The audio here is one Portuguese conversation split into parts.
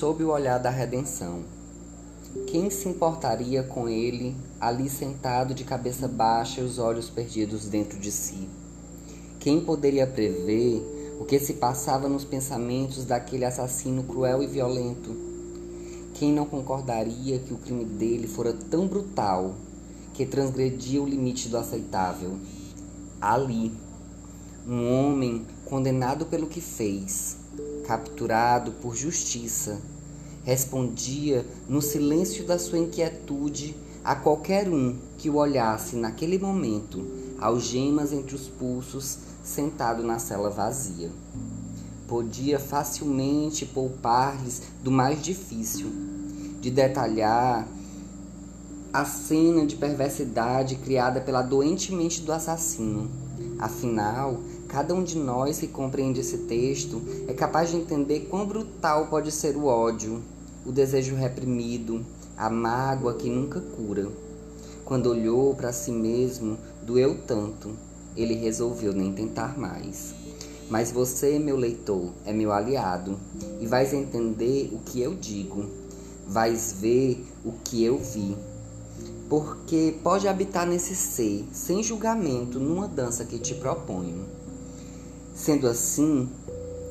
sob o olhar da redenção. Quem se importaria com ele ali sentado de cabeça baixa e os olhos perdidos dentro de si? Quem poderia prever o que se passava nos pensamentos daquele assassino cruel e violento? Quem não concordaria que o crime dele fora tão brutal que transgredia o limite do aceitável? Ali, um homem condenado pelo que fez, capturado por justiça, respondia no silêncio da sua inquietude a qualquer um que o olhasse naquele momento, algemas entre os pulsos, sentado na cela vazia. Podia facilmente poupar-lhes do mais difícil, de detalhar a cena de perversidade criada pela doente mente do assassino. Afinal, cada um de nós que compreende esse texto é capaz de entender quão brutal pode ser o ódio, o desejo reprimido, a mágoa que nunca cura. Quando olhou para si mesmo, doeu tanto, ele resolveu nem tentar mais. Mas você, meu leitor, é meu aliado e vais entender o que eu digo, vais ver o que eu vi. Porque pode habitar nesse ser, sem julgamento, numa dança que te proponho. Sendo assim,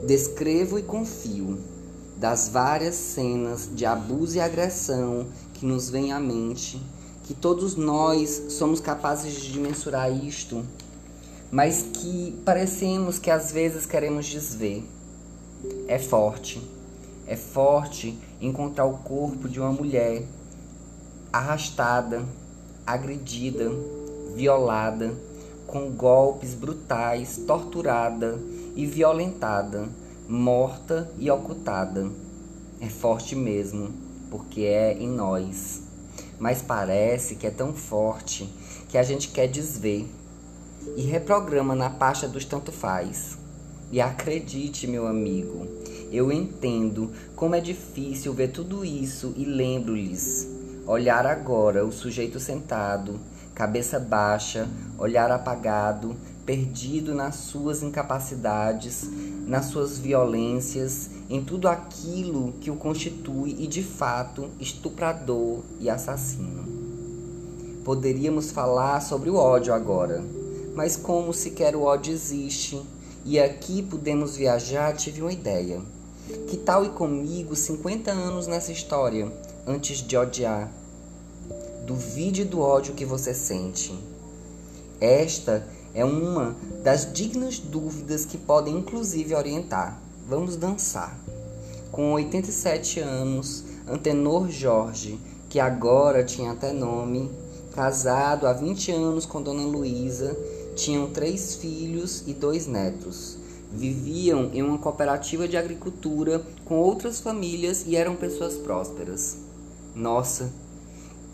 descrevo e confio das várias cenas de abuso e agressão que nos vêm à mente, que todos nós somos capazes de mensurar isto, mas que parecemos que às vezes queremos desver. É forte, é forte encontrar o corpo de uma mulher arrastada, agredida, violada, com golpes brutais, torturada e violentada morta e ocultada. É forte mesmo, porque é em nós. Mas parece que é tão forte que a gente quer desver e reprograma na pasta dos tanto faz. E acredite, meu amigo, eu entendo como é difícil ver tudo isso e lembro-lhes. Olhar agora o sujeito sentado, cabeça baixa, olhar apagado, perdido nas suas incapacidades, nas suas violências, em tudo aquilo que o constitui e de fato estuprador e assassino. Poderíamos falar sobre o ódio agora, mas como sequer o ódio existe, e aqui podemos viajar, tive uma ideia. Que tal ir comigo 50 anos nessa história, antes de odiar? Duvide do ódio que você sente. Esta é uma das dignas dúvidas que podem inclusive orientar. Vamos dançar. Com 87 anos, Antenor Jorge, que agora tinha até nome, casado há 20 anos com Dona Luísa, tinham três filhos e dois netos. Viviam em uma cooperativa de agricultura com outras famílias e eram pessoas prósperas. Nossa,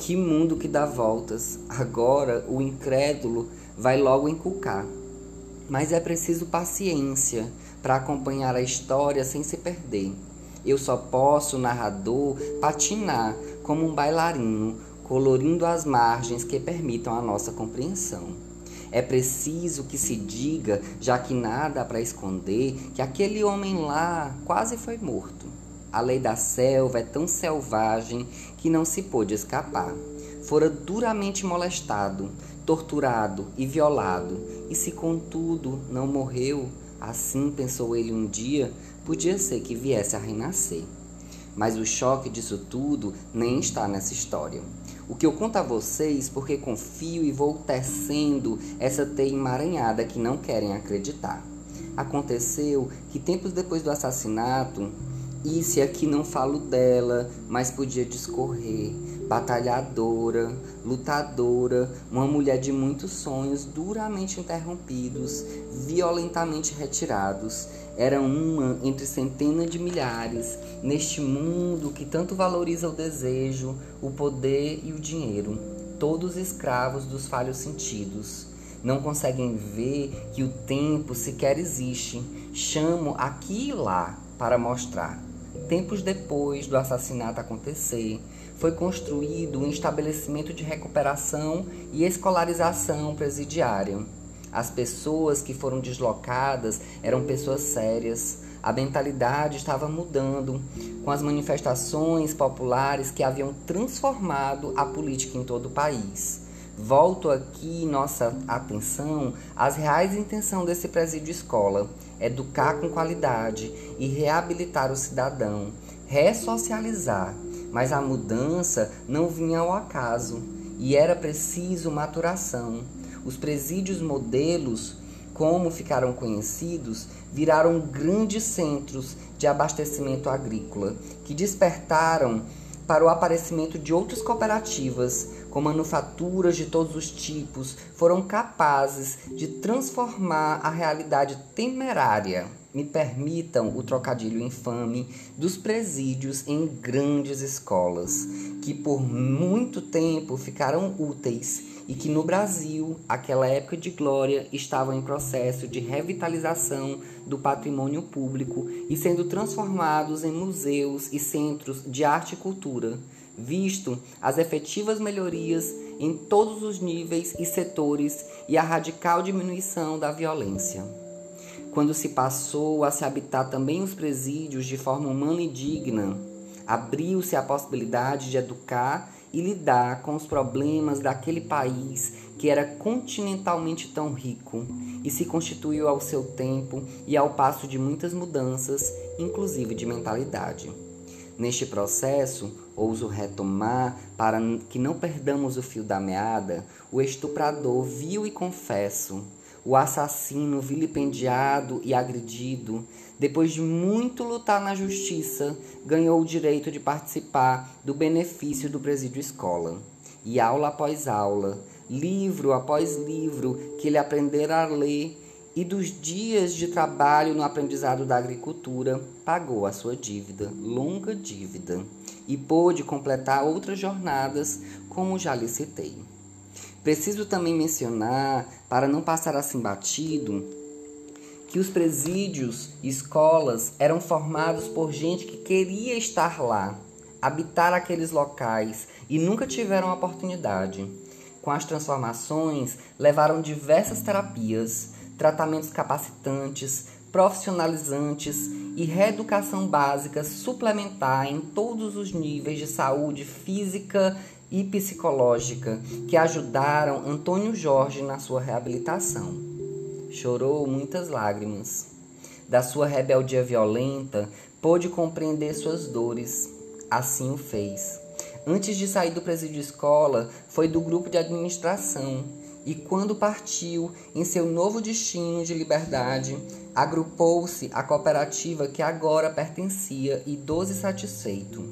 que mundo que dá voltas! Agora o incrédulo vai logo inculcar. Mas é preciso paciência para acompanhar a história sem se perder. Eu só posso, narrador, patinar como um bailarino, colorindo as margens que permitam a nossa compreensão. É preciso que se diga, já que nada há para esconder, que aquele homem lá quase foi morto. A lei da selva é tão selvagem que não se pôde escapar. Fora duramente molestado, torturado e violado, e se contudo não morreu, assim pensou ele um dia, podia ser que viesse a renascer. Mas o choque disso tudo nem está nessa história. O que eu conto a vocês porque confio e vou tecendo essa teia emaranhada que não querem acreditar. Aconteceu que tempos depois do assassinato, e se aqui não falo dela, mas podia discorrer, batalhadora, lutadora, uma mulher de muitos sonhos duramente interrompidos, violentamente retirados. Era uma entre centenas de milhares neste mundo que tanto valoriza o desejo, o poder e o dinheiro, todos escravos dos falhos sentidos. Não conseguem ver que o tempo sequer existe. Chamo aqui e lá para mostrar. Tempos depois do assassinato acontecer, foi construído um estabelecimento de recuperação e escolarização presidiária. As pessoas que foram deslocadas eram pessoas sérias. A mentalidade estava mudando com as manifestações populares que haviam transformado a política em todo o país. Volto aqui nossa atenção às reais intenções desse presídio escola: educar com qualidade e reabilitar o cidadão, ressocializar. Mas a mudança não vinha ao acaso e era preciso maturação. Os presídios modelos, como ficaram conhecidos, viraram grandes centros de abastecimento agrícola que despertaram para o aparecimento de outras cooperativas com manufaturas de todos os tipos, foram capazes de transformar a realidade temerária, me permitam o trocadilho infame, dos presídios em grandes escolas, que por muito tempo ficaram úteis e que no Brasil, aquela época de glória, estavam em processo de revitalização do patrimônio público e sendo transformados em museus e centros de arte e cultura visto as efetivas melhorias em todos os níveis e setores e a radical diminuição da violência. Quando se passou a se habitar também os presídios de forma humana e digna, abriu-se a possibilidade de educar e lidar com os problemas daquele país que era continentalmente tão rico e se constituiu ao seu tempo e ao passo de muitas mudanças, inclusive de mentalidade. Neste processo, ouso retomar para que não perdamos o fio da meada, o estuprador vil e confesso, o assassino vilipendiado e agredido, depois de muito lutar na justiça, ganhou o direito de participar do benefício do presídio escola. E aula após aula, livro após livro que ele aprendera a ler e dos dias de trabalho no aprendizado da agricultura, pagou a sua dívida, longa dívida, e pôde completar outras jornadas, como já lhe citei. Preciso também mencionar, para não passar assim batido, que os presídios e escolas eram formados por gente que queria estar lá, habitar aqueles locais e nunca tiveram oportunidade. Com as transformações, levaram diversas terapias, tratamentos capacitantes, profissionalizantes e reeducação básica suplementar em todos os níveis de saúde física e psicológica que ajudaram Antônio Jorge na sua reabilitação. Chorou muitas lágrimas. Da sua rebeldia violenta, pôde compreender suas dores. Assim o fez. Antes de sair do presídio escola, foi do grupo de administração e quando partiu em seu novo destino de liberdade, agrupou-se à cooperativa que agora pertencia e doze satisfeito.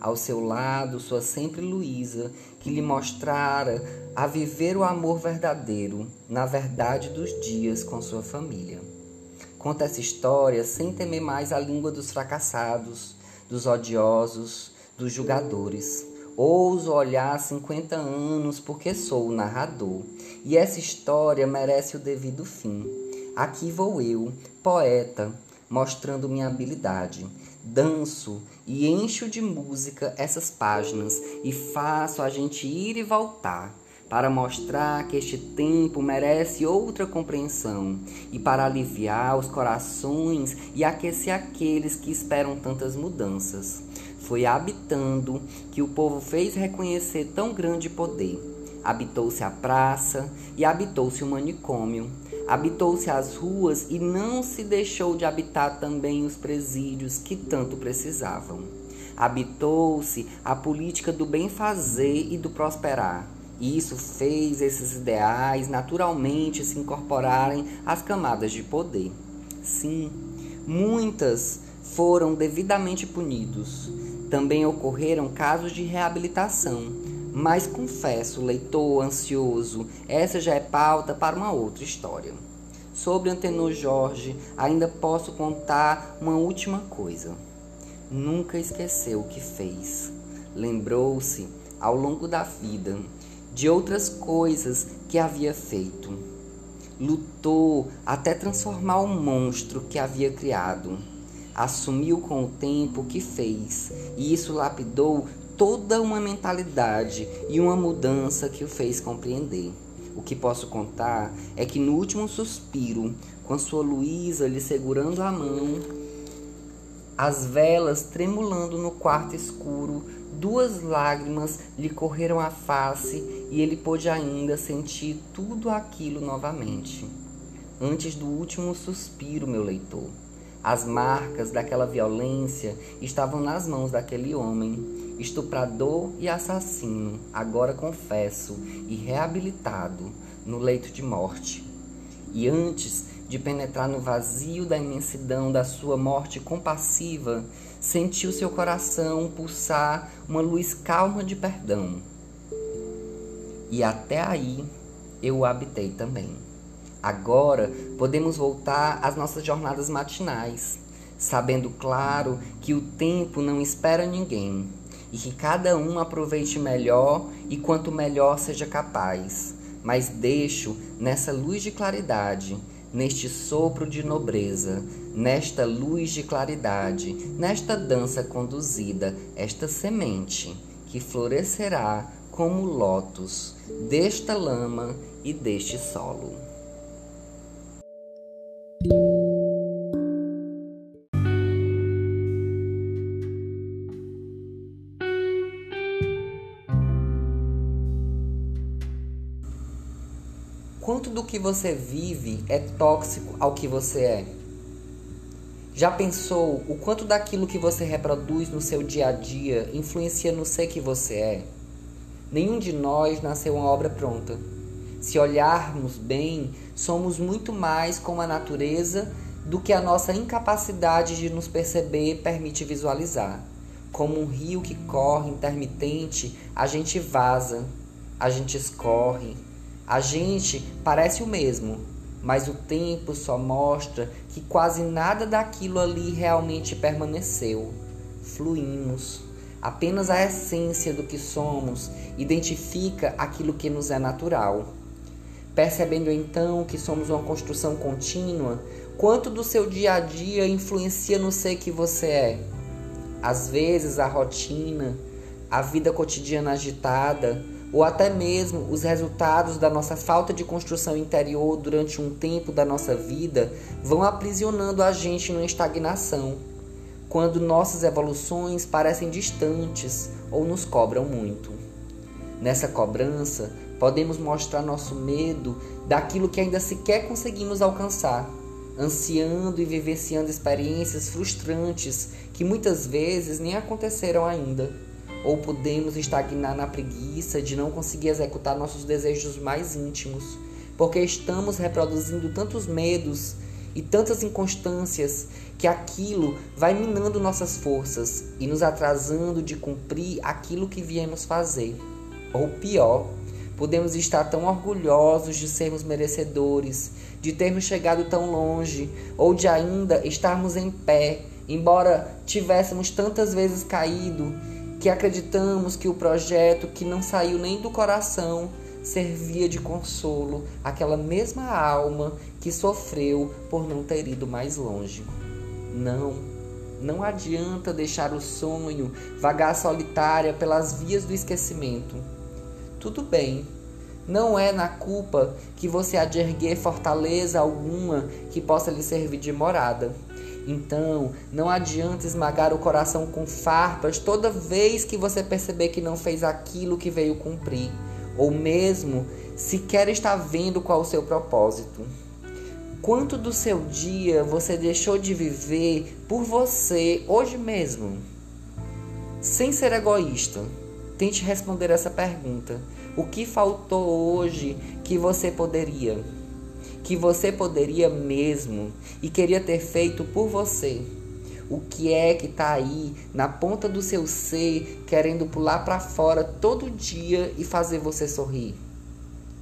Ao seu lado, sua sempre Luísa, que lhe mostrara a viver o amor verdadeiro, na verdade dos dias com sua família. Conta essa história sem temer mais a língua dos fracassados, dos odiosos, dos julgadores Ouso olhar 50 anos porque sou o narrador, e essa história merece o devido fim. Aqui vou eu, poeta, mostrando minha habilidade. Danço e encho de música essas páginas e faço a gente ir e voltar para mostrar que este tempo merece outra compreensão e para aliviar os corações e aquecer aqueles que esperam tantas mudanças. Foi habitando que o povo fez reconhecer tão grande poder. Habitou-se a praça e habitou-se o manicômio. Habitou-se as ruas e não se deixou de habitar também os presídios que tanto precisavam. Habitou-se a política do bem fazer e do prosperar. E isso fez esses ideais naturalmente se incorporarem às camadas de poder. Sim, muitas foram devidamente punidos, também ocorreram casos de reabilitação, mas confesso, leitor ansioso, essa já é pauta para uma outra história. Sobre Antenor Jorge, ainda posso contar uma última coisa. Nunca esqueceu o que fez. Lembrou-se, ao longo da vida, de outras coisas que havia feito. Lutou até transformar o monstro que havia criado assumiu com o tempo o que fez, e isso lapidou toda uma mentalidade e uma mudança que o fez compreender. O que posso contar é que no último suspiro, com sua Luísa lhe segurando a mão, as velas tremulando no quarto escuro, duas lágrimas lhe correram a face e ele pôde ainda sentir tudo aquilo novamente. Antes do último suspiro, meu leitor, as marcas daquela violência estavam nas mãos daquele homem, estuprador e assassino, agora confesso e reabilitado, no leito de morte. E antes de penetrar no vazio da imensidão da sua morte compassiva, sentiu seu coração pulsar uma luz calma de perdão. E até aí eu o habitei também. Agora podemos voltar às nossas jornadas matinais, sabendo claro que o tempo não espera ninguém e que cada um aproveite melhor e quanto melhor seja capaz. Mas deixo nessa luz de claridade neste sopro de nobreza, nesta luz de claridade, nesta dança conduzida, esta semente que florescerá como lótus desta lama e deste solo. Que você vive é tóxico ao que você é? Já pensou o quanto daquilo que você reproduz no seu dia a dia influencia no ser que você é? Nenhum de nós nasceu uma obra pronta. Se olharmos bem, somos muito mais como a natureza do que a nossa incapacidade de nos perceber permite visualizar. Como um rio que corre intermitente, a gente vaza, a gente escorre, a gente parece o mesmo, mas o tempo só mostra que quase nada daquilo ali realmente permaneceu. Fluímos. Apenas a essência do que somos identifica aquilo que nos é natural. Percebendo então que somos uma construção contínua, quanto do seu dia a dia influencia no ser que você é? Às vezes a rotina, a vida cotidiana agitada, ou até mesmo os resultados da nossa falta de construção interior durante um tempo da nossa vida vão aprisionando a gente numa estagnação, quando nossas evoluções parecem distantes ou nos cobram muito. Nessa cobrança, podemos mostrar nosso medo daquilo que ainda sequer conseguimos alcançar, ansiando e vivenciando experiências frustrantes que muitas vezes nem aconteceram ainda ou podemos estagnar na preguiça de não conseguir executar nossos desejos mais íntimos, porque estamos reproduzindo tantos medos e tantas inconstâncias que aquilo vai minando nossas forças e nos atrasando de cumprir aquilo que viemos fazer. Ou pior, podemos estar tão orgulhosos de sermos merecedores, de termos chegado tão longe, ou de ainda estarmos em pé, embora tivéssemos tantas vezes caído que acreditamos que o projeto que não saiu nem do coração servia de consolo àquela mesma alma que sofreu por não ter ido mais longe. Não, não adianta deixar o sonho vagar solitária pelas vias do esquecimento. Tudo bem, não é na culpa que você há de erguer fortaleza alguma que possa lhe servir de morada. Então, não adianta esmagar o coração com farpas toda vez que você perceber que não fez aquilo que veio cumprir, ou mesmo sequer está vendo qual o seu propósito. Quanto do seu dia você deixou de viver por você hoje mesmo? Sem ser egoísta, tente responder essa pergunta. O que faltou hoje que você poderia? Que você poderia mesmo e queria ter feito por você. O que é que está aí na ponta do seu ser querendo pular para fora todo dia e fazer você sorrir?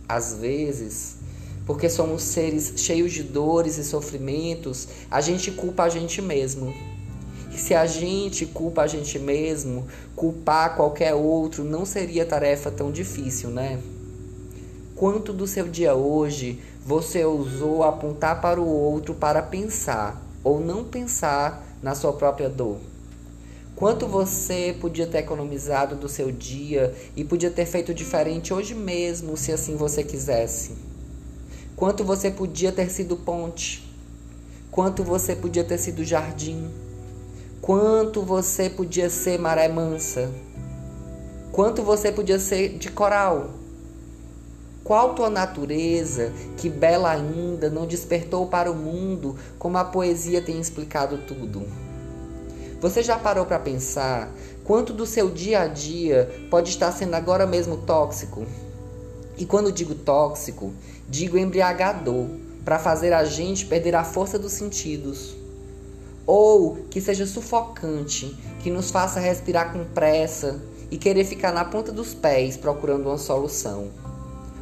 Às vezes, porque somos seres cheios de dores e sofrimentos, a gente culpa a gente mesmo. E se a gente culpa a gente mesmo, culpar qualquer outro não seria tarefa tão difícil, né? Quanto do seu dia hoje você ousou apontar para o outro para pensar ou não pensar na sua própria dor? Quanto você podia ter economizado do seu dia e podia ter feito diferente hoje mesmo, se assim você quisesse? Quanto você podia ter sido ponte? Quanto você podia ter sido jardim? Quanto você podia ser maré mansa? Quanto você podia ser de coral? Qual tua natureza, que bela ainda, não despertou para o mundo como a poesia tem explicado tudo? Você já parou para pensar quanto do seu dia a dia pode estar sendo agora mesmo tóxico? E quando digo tóxico, digo embriagador, para fazer a gente perder a força dos sentidos. Ou que seja sufocante, que nos faça respirar com pressa e querer ficar na ponta dos pés procurando uma solução.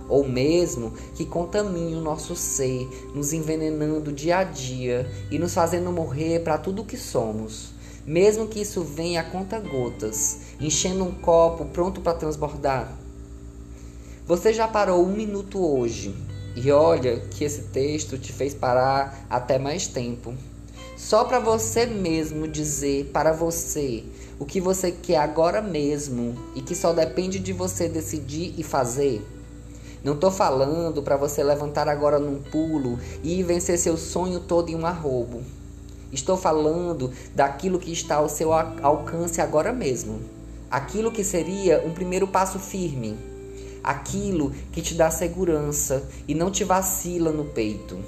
Ou mesmo que contamine o nosso ser, nos envenenando dia a dia e nos fazendo morrer para tudo o que somos mesmo que isso venha a conta gotas, enchendo um copo pronto para transbordar. Você já parou um minuto hoje e olha que esse texto te fez parar até mais tempo. Só para você mesmo dizer para você o que você quer agora mesmo e que só depende de você decidir e fazer. Não tô falando para você levantar agora num pulo e vencer seu sonho todo em um arrobo. Estou falando daquilo que está ao seu alcance agora mesmo. Aquilo que seria um primeiro passo firme. Aquilo que te dá segurança e não te vacila no peito.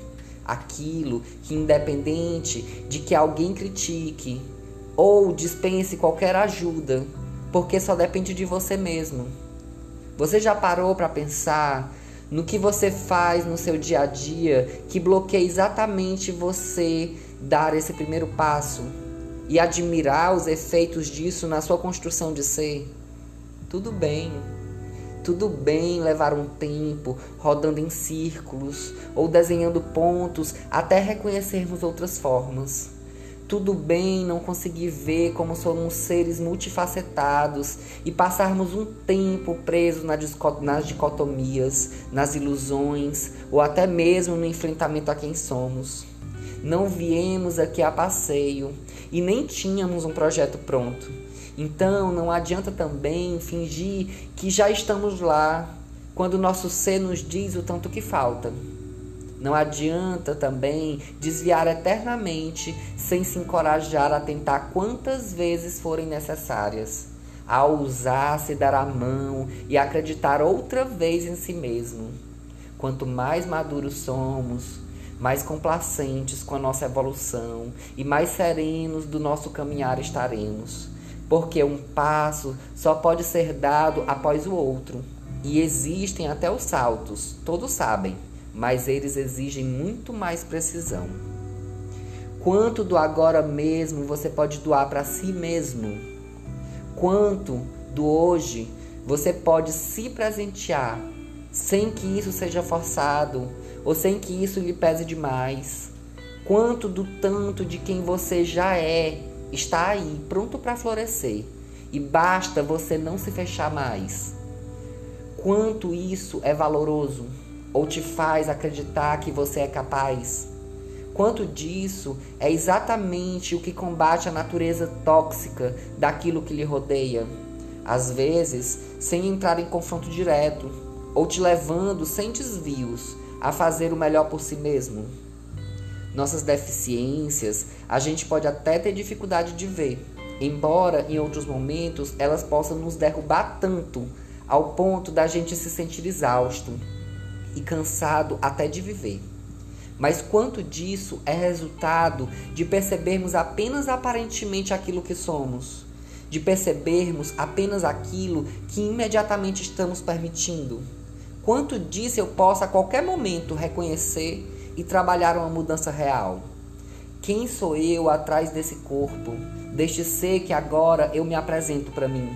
Aquilo que, independente de que alguém critique ou dispense qualquer ajuda, porque só depende de você mesmo. Você já parou para pensar no que você faz no seu dia a dia que bloqueia exatamente você dar esse primeiro passo e admirar os efeitos disso na sua construção de ser, tudo bem. Tudo bem levar um tempo rodando em círculos ou desenhando pontos até reconhecermos outras formas. Tudo bem não conseguir ver como somos seres multifacetados e passarmos um tempo preso nas dicotomias, nas ilusões ou até mesmo no enfrentamento a quem somos. Não viemos aqui a passeio e nem tínhamos um projeto pronto. Então não adianta também fingir que já estamos lá quando nosso ser nos diz o tanto que falta. Não adianta também desviar eternamente sem se encorajar a tentar quantas vezes forem necessárias, a ousar se dar a mão e acreditar outra vez em si mesmo. Quanto mais maduros somos, mais complacentes com a nossa evolução e mais serenos do nosso caminhar estaremos. Porque um passo só pode ser dado após o outro. E existem até os saltos, todos sabem, mas eles exigem muito mais precisão. Quanto do agora mesmo você pode doar para si mesmo? Quanto do hoje você pode se presentear sem que isso seja forçado ou sem que isso lhe pese demais. Quanto do tanto de quem você já é está aí, pronto para florescer, e basta você não se fechar mais. Quanto isso é valoroso ou te faz acreditar que você é capaz? Quanto disso é exatamente o que combate a natureza tóxica daquilo que lhe rodeia? Às vezes, sem entrar em confronto direto, ou te levando sem desvios a fazer o melhor por si mesmo. Nossas deficiências a gente pode até ter dificuldade de ver, embora em outros momentos elas possam nos derrubar tanto ao ponto da gente se sentir exausto e cansado até de viver. Mas quanto disso é resultado de percebermos apenas aparentemente aquilo que somos, de percebermos apenas aquilo que imediatamente estamos permitindo? Quanto disso eu posso a qualquer momento reconhecer e trabalhar uma mudança real? Quem sou eu atrás desse corpo, deste ser que agora eu me apresento para mim?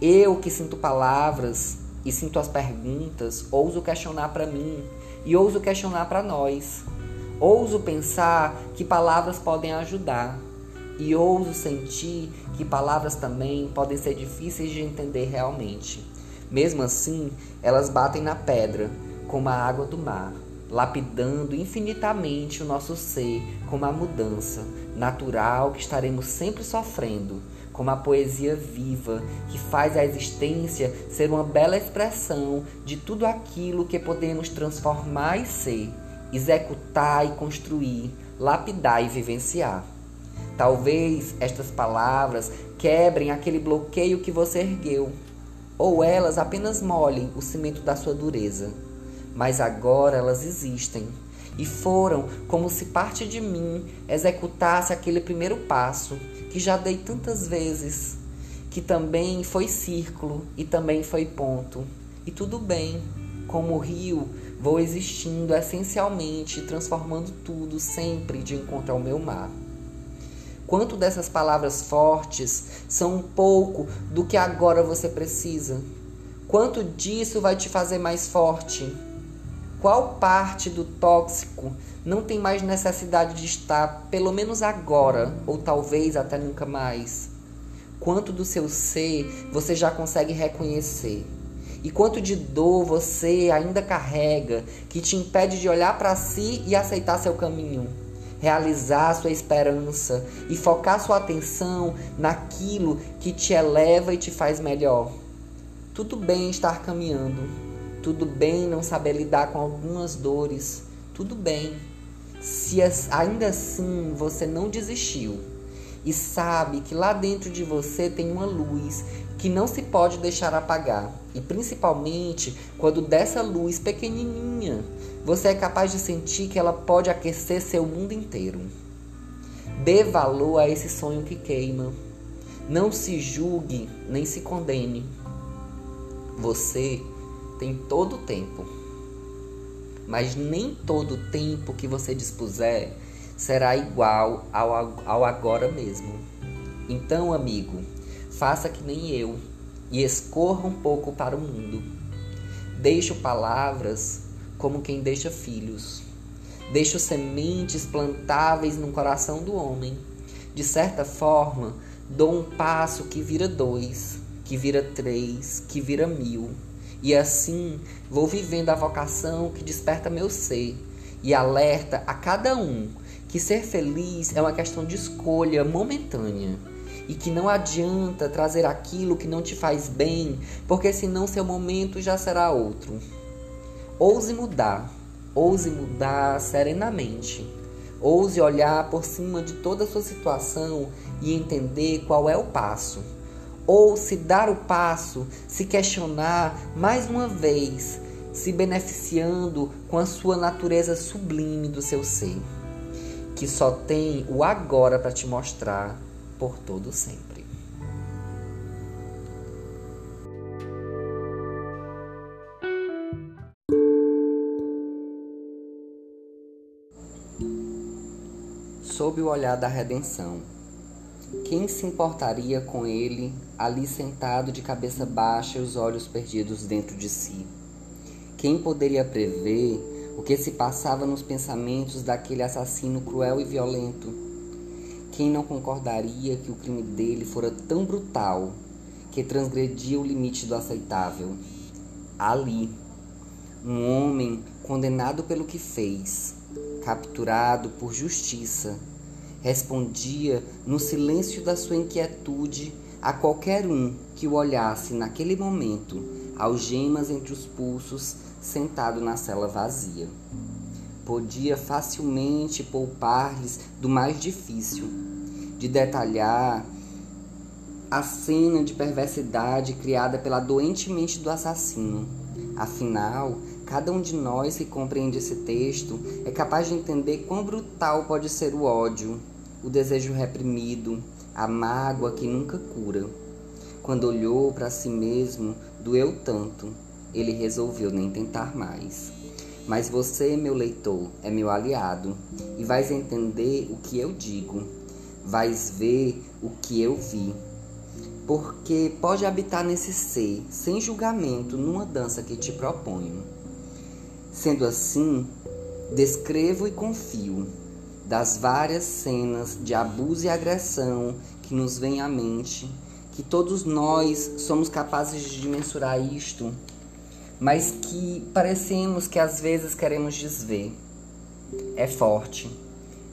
Eu que sinto palavras e sinto as perguntas, ouso questionar para mim e ouso questionar para nós. Ouso pensar que palavras podem ajudar e ouso sentir que palavras também podem ser difíceis de entender realmente. Mesmo assim, elas batem na pedra, como a água do mar, lapidando infinitamente o nosso ser como a mudança natural que estaremos sempre sofrendo, como a poesia viva, que faz a existência ser uma bela expressão de tudo aquilo que podemos transformar e ser, executar e construir, lapidar e vivenciar. Talvez estas palavras quebrem aquele bloqueio que você ergueu, ou elas apenas molhem o cimento da sua dureza. Mas agora elas existem e foram como se parte de mim executasse aquele primeiro passo que já dei tantas vezes, que também foi círculo e também foi ponto. E tudo bem, como rio, vou existindo essencialmente, transformando tudo sempre de encontro ao meu mar. Quanto dessas palavras fortes são um pouco do que agora você precisa? Quanto disso vai te fazer mais forte? Qual parte do tóxico não tem mais necessidade de estar, pelo menos agora, ou talvez até nunca mais? Quanto do seu ser você já consegue reconhecer? E quanto de dor você ainda carrega que te impede de olhar para si e aceitar seu caminho? Realizar sua esperança e focar sua atenção naquilo que te eleva e te faz melhor. Tudo bem estar caminhando, tudo bem não saber lidar com algumas dores. Tudo bem. Se ainda assim você não desistiu e sabe que lá dentro de você tem uma luz que não se pode deixar apagar, e principalmente quando dessa luz pequenininha você é capaz de sentir que ela pode aquecer seu mundo inteiro. Dê valor a esse sonho que queima. Não se julgue nem se condene. Você tem todo o tempo. Mas nem todo o tempo que você dispuser será igual ao, ao agora mesmo. Então, amigo, faça que nem eu e escorra um pouco para o mundo. Deixo palavras como quem deixa filhos. Deixo sementes plantáveis no coração do homem. De certa forma, dou um passo que vira dois, que vira três, que vira mil. E assim vou vivendo a vocação que desperta meu ser e alerta a cada um que ser feliz é uma questão de escolha momentânea e que não adianta trazer aquilo que não te faz bem, porque senão seu momento já será outro. Ouse mudar, ouse mudar serenamente. Ouse olhar por cima de toda a sua situação e entender qual é o passo ou se dar o passo, se questionar mais uma vez, se beneficiando com a sua natureza sublime do seu ser, que só tem o agora para te mostrar por todo sempre. Sob o olhar da redenção quem se importaria com ele ali sentado de cabeça baixa e os olhos perdidos dentro de si? Quem poderia prever o que se passava nos pensamentos daquele assassino cruel e violento? Quem não concordaria que o crime dele fora tão brutal que transgredia o limite do aceitável? Ali, um homem condenado pelo que fez, capturado por justiça respondia no silêncio da sua inquietude a qualquer um que o olhasse naquele momento, algemas entre os pulsos, sentado na cela vazia. Podia facilmente poupar-lhes do mais difícil, de detalhar a cena de perversidade criada pela doente mente do assassino. Afinal, cada um de nós que compreende esse texto é capaz de entender quão brutal pode ser o ódio, o desejo reprimido, a mágoa que nunca cura. Quando olhou para si mesmo, doeu tanto, ele resolveu nem tentar mais. Mas você, meu leitor, é meu aliado e vais entender o que eu digo, vais ver o que eu vi. Porque pode habitar nesse ser, sem julgamento, numa dança que te proponho. Sendo assim, descrevo e confio das várias cenas de abuso e agressão que nos vem à mente, que todos nós somos capazes de mensurar isto, mas que parecemos que às vezes queremos desver. É forte,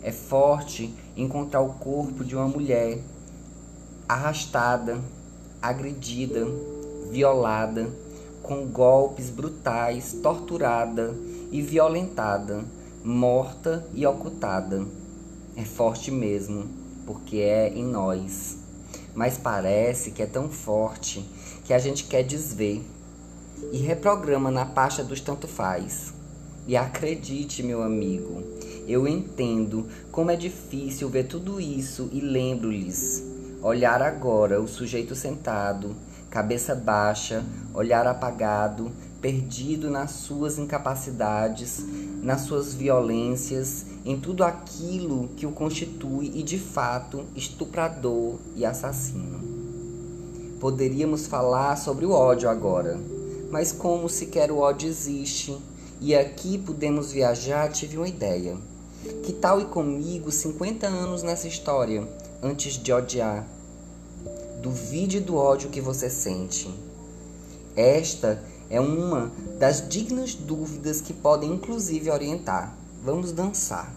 é forte encontrar o corpo de uma mulher arrastada, agredida, violada, com golpes brutais, torturada e violentada, morta e ocultada. É forte mesmo, porque é em nós. Mas parece que é tão forte que a gente quer desver e reprograma na pasta dos tanto faz. E acredite, meu amigo, eu entendo como é difícil ver tudo isso e lembro-lhes. Olhar agora o sujeito sentado, cabeça baixa, olhar apagado, perdido nas suas incapacidades, nas suas violências, em tudo aquilo que o constitui e de fato estuprador e assassino. Poderíamos falar sobre o ódio agora, mas como sequer o ódio existe, e aqui podemos viajar, tive uma ideia. Que tal ir comigo 50 anos nessa história, antes de odiar? Duvide do ódio que você sente. Esta é uma das dignas dúvidas que podem inclusive orientar. Vamos dançar.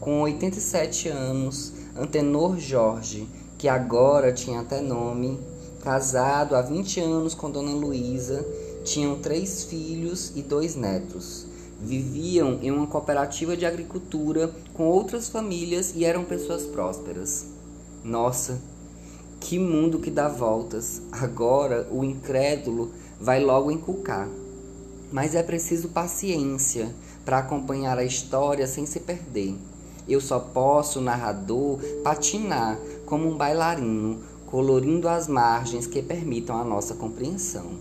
Com 87 anos, Antenor Jorge, que agora tinha até nome, casado há 20 anos com Dona Luísa, tinham três filhos e dois netos. Viviam em uma cooperativa de agricultura com outras famílias e eram pessoas prósperas. Nossa, que mundo que dá voltas! Agora o incrédulo vai logo encucar. Mas é preciso paciência para acompanhar a história sem se perder. Eu só posso, narrador, patinar como um bailarino, colorindo as margens que permitam a nossa compreensão.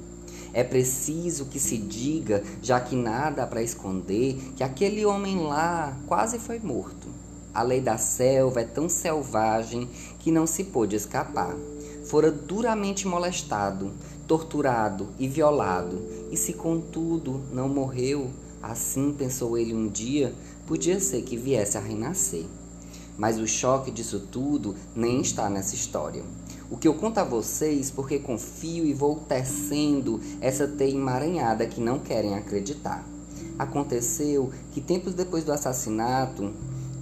É preciso que se diga, já que nada para esconder, que aquele homem lá quase foi morto. A lei da selva é tão selvagem que não se pôde escapar. Fora duramente molestado, torturado e violado, e se contudo não morreu, assim pensou ele um dia, podia ser que viesse a renascer. Mas o choque disso tudo nem está nessa história. O que eu conto a vocês porque confio e vou tecendo essa teia emaranhada que não querem acreditar. Aconteceu que tempos depois do assassinato,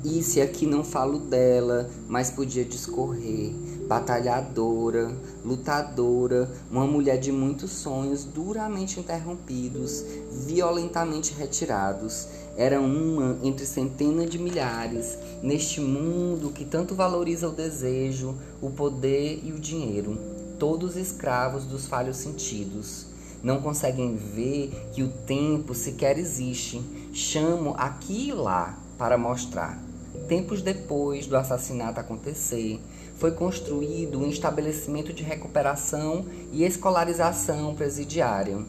e se aqui não falo dela, mas podia discorrer, batalhadora, lutadora, uma mulher de muitos sonhos duramente interrompidos, violentamente retirados. Era uma entre centenas de milhares neste mundo que tanto valoriza o desejo, o poder e o dinheiro, todos escravos dos falhos sentidos. Não conseguem ver que o tempo sequer existe. Chamo aqui e lá para mostrar. Tempos depois do assassinato acontecer, foi construído um estabelecimento de recuperação e escolarização presidiária.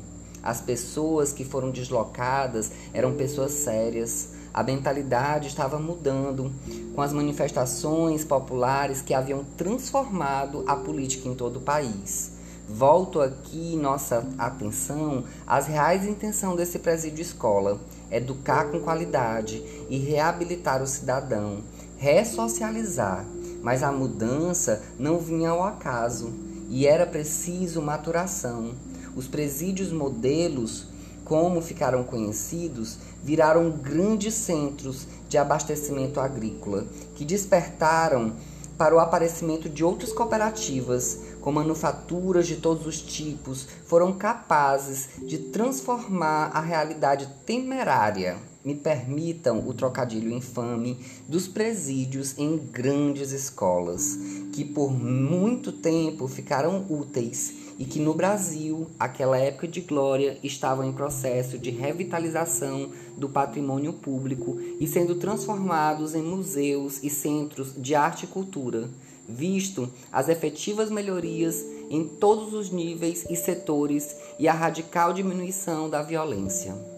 As pessoas que foram deslocadas eram pessoas sérias. A mentalidade estava mudando com as manifestações populares que haviam transformado a política em todo o país. Volto aqui nossa atenção às reais intenções desse presídio escola: educar com qualidade e reabilitar o cidadão, ressocializar mas a mudança não vinha ao acaso e era preciso maturação. Os presídios modelos, como ficaram conhecidos, viraram grandes centros de abastecimento agrícola que despertaram para o aparecimento de outras cooperativas, com manufaturas de todos os tipos, foram capazes de transformar a realidade temerária me permitam o trocadilho infame dos presídios em grandes escolas, que por muito tempo ficaram úteis e que no Brasil, aquela época de glória, estavam em processo de revitalização do patrimônio público e sendo transformados em museus e centros de arte e cultura, visto as efetivas melhorias em todos os níveis e setores e a radical diminuição da violência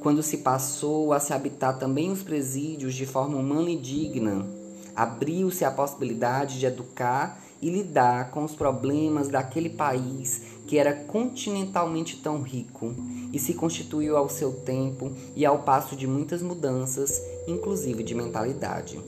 quando se passou a se habitar também os presídios de forma humana e digna, abriu-se a possibilidade de educar e lidar com os problemas daquele país que era continentalmente tão rico e se constituiu ao seu tempo e ao passo de muitas mudanças, inclusive de mentalidade.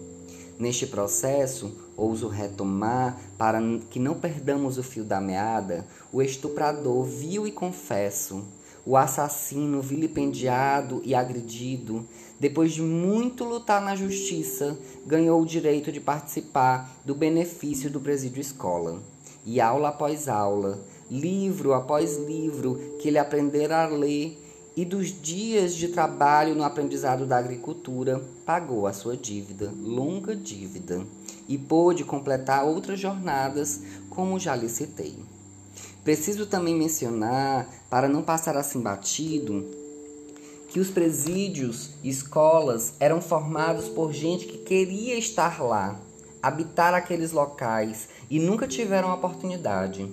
Neste processo, ouso retomar, para que não perdamos o fio da meada, o estuprador viu e confesso o assassino vilipendiado e agredido, depois de muito lutar na justiça, ganhou o direito de participar do benefício do presídio escola. E aula após aula, livro após livro que ele aprendera a ler e dos dias de trabalho no aprendizado da agricultura, pagou a sua dívida, longa dívida, e pôde completar outras jornadas, como já lhe citei. Preciso também mencionar, para não passar assim batido, que os presídios e escolas eram formados por gente que queria estar lá, habitar aqueles locais e nunca tiveram a oportunidade.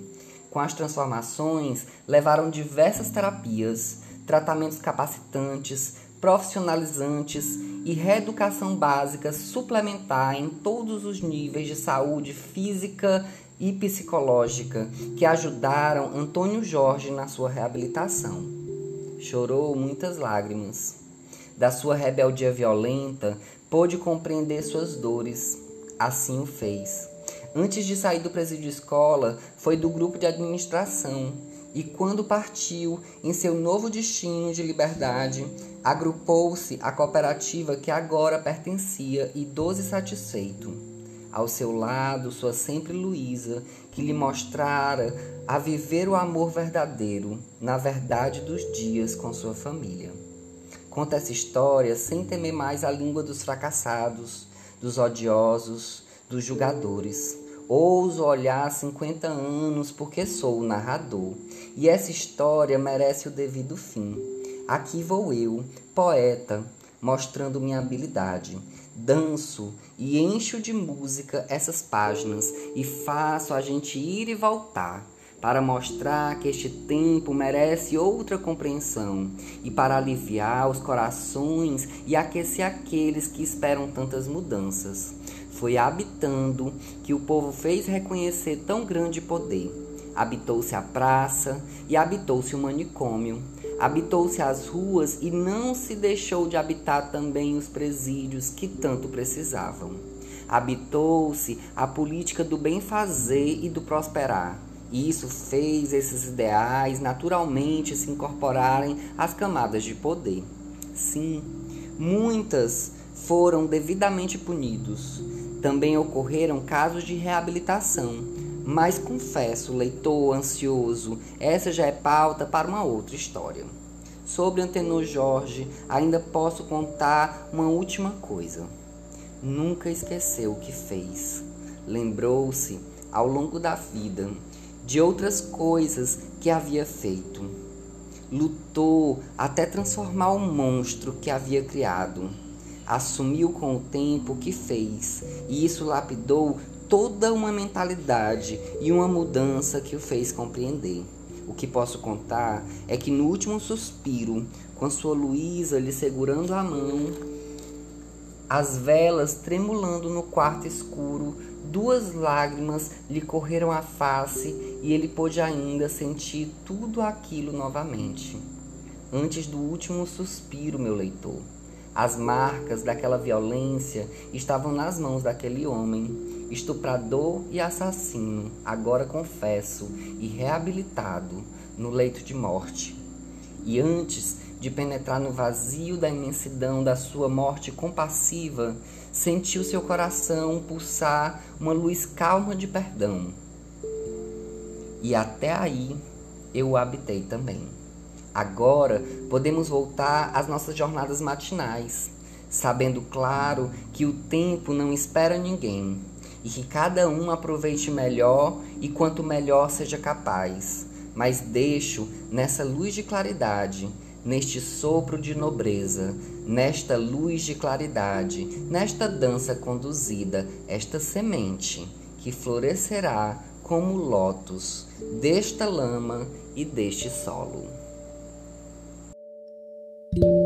Com as transformações, levaram diversas terapias, tratamentos capacitantes, profissionalizantes e reeducação básica suplementar em todos os níveis de saúde física e psicológica que ajudaram Antônio Jorge na sua reabilitação. Chorou muitas lágrimas. Da sua rebeldia violenta, pôde compreender suas dores. Assim o fez. Antes de sair do presídio escola, foi do grupo de administração e, quando partiu em seu novo destino de liberdade, agrupou-se à cooperativa que agora pertencia e doze satisfeito ao seu lado sua sempre Luísa, que lhe mostrara a viver o amor verdadeiro na verdade dos dias com sua família. Conta essa história sem temer mais a língua dos fracassados, dos odiosos, dos julgadores. Ouso olhar 50 anos porque sou o narrador, e essa história merece o devido fim. Aqui vou eu, poeta, mostrando minha habilidade danço e encho de música essas páginas e faço a gente ir e voltar para mostrar que este tempo merece outra compreensão e para aliviar os corações e aquecer aqueles que esperam tantas mudanças. Foi habitando que o povo fez reconhecer tão grande poder. Habitou-se a praça e habitou-se o manicômio Habitou-se as ruas e não se deixou de habitar também os presídios que tanto precisavam. Habitou-se a política do bem fazer e do prosperar. E isso fez esses ideais naturalmente se incorporarem às camadas de poder. Sim, muitas foram devidamente punidos. Também ocorreram casos de reabilitação mas confesso, leitor ansioso, essa já é pauta para uma outra história. Sobre Antenor Jorge, ainda posso contar uma última coisa. Nunca esqueceu o que fez. Lembrou-se, ao longo da vida, de outras coisas que havia feito. Lutou até transformar o monstro que havia criado. Assumiu com o tempo o que fez, e isso lapidou toda uma mentalidade e uma mudança que o fez compreender. O que posso contar é que no último suspiro, com sua Luísa lhe segurando a mão, as velas tremulando no quarto escuro, duas lágrimas lhe correram a face e ele pôde ainda sentir tudo aquilo novamente. Antes do último suspiro, meu leitor, as marcas daquela violência estavam nas mãos daquele homem estuprador e assassino, agora confesso e reabilitado no leito de morte. E antes de penetrar no vazio da imensidão da sua morte compassiva, sentiu seu coração pulsar uma luz calma de perdão. E até aí eu o habitei também. Agora podemos voltar às nossas jornadas matinais, sabendo claro que o tempo não espera ninguém e que cada um aproveite melhor e quanto melhor seja capaz. Mas deixo nessa luz de claridade, neste sopro de nobreza, nesta luz de claridade, nesta dança conduzida, esta semente que florescerá como lótus desta lama e deste solo. thank you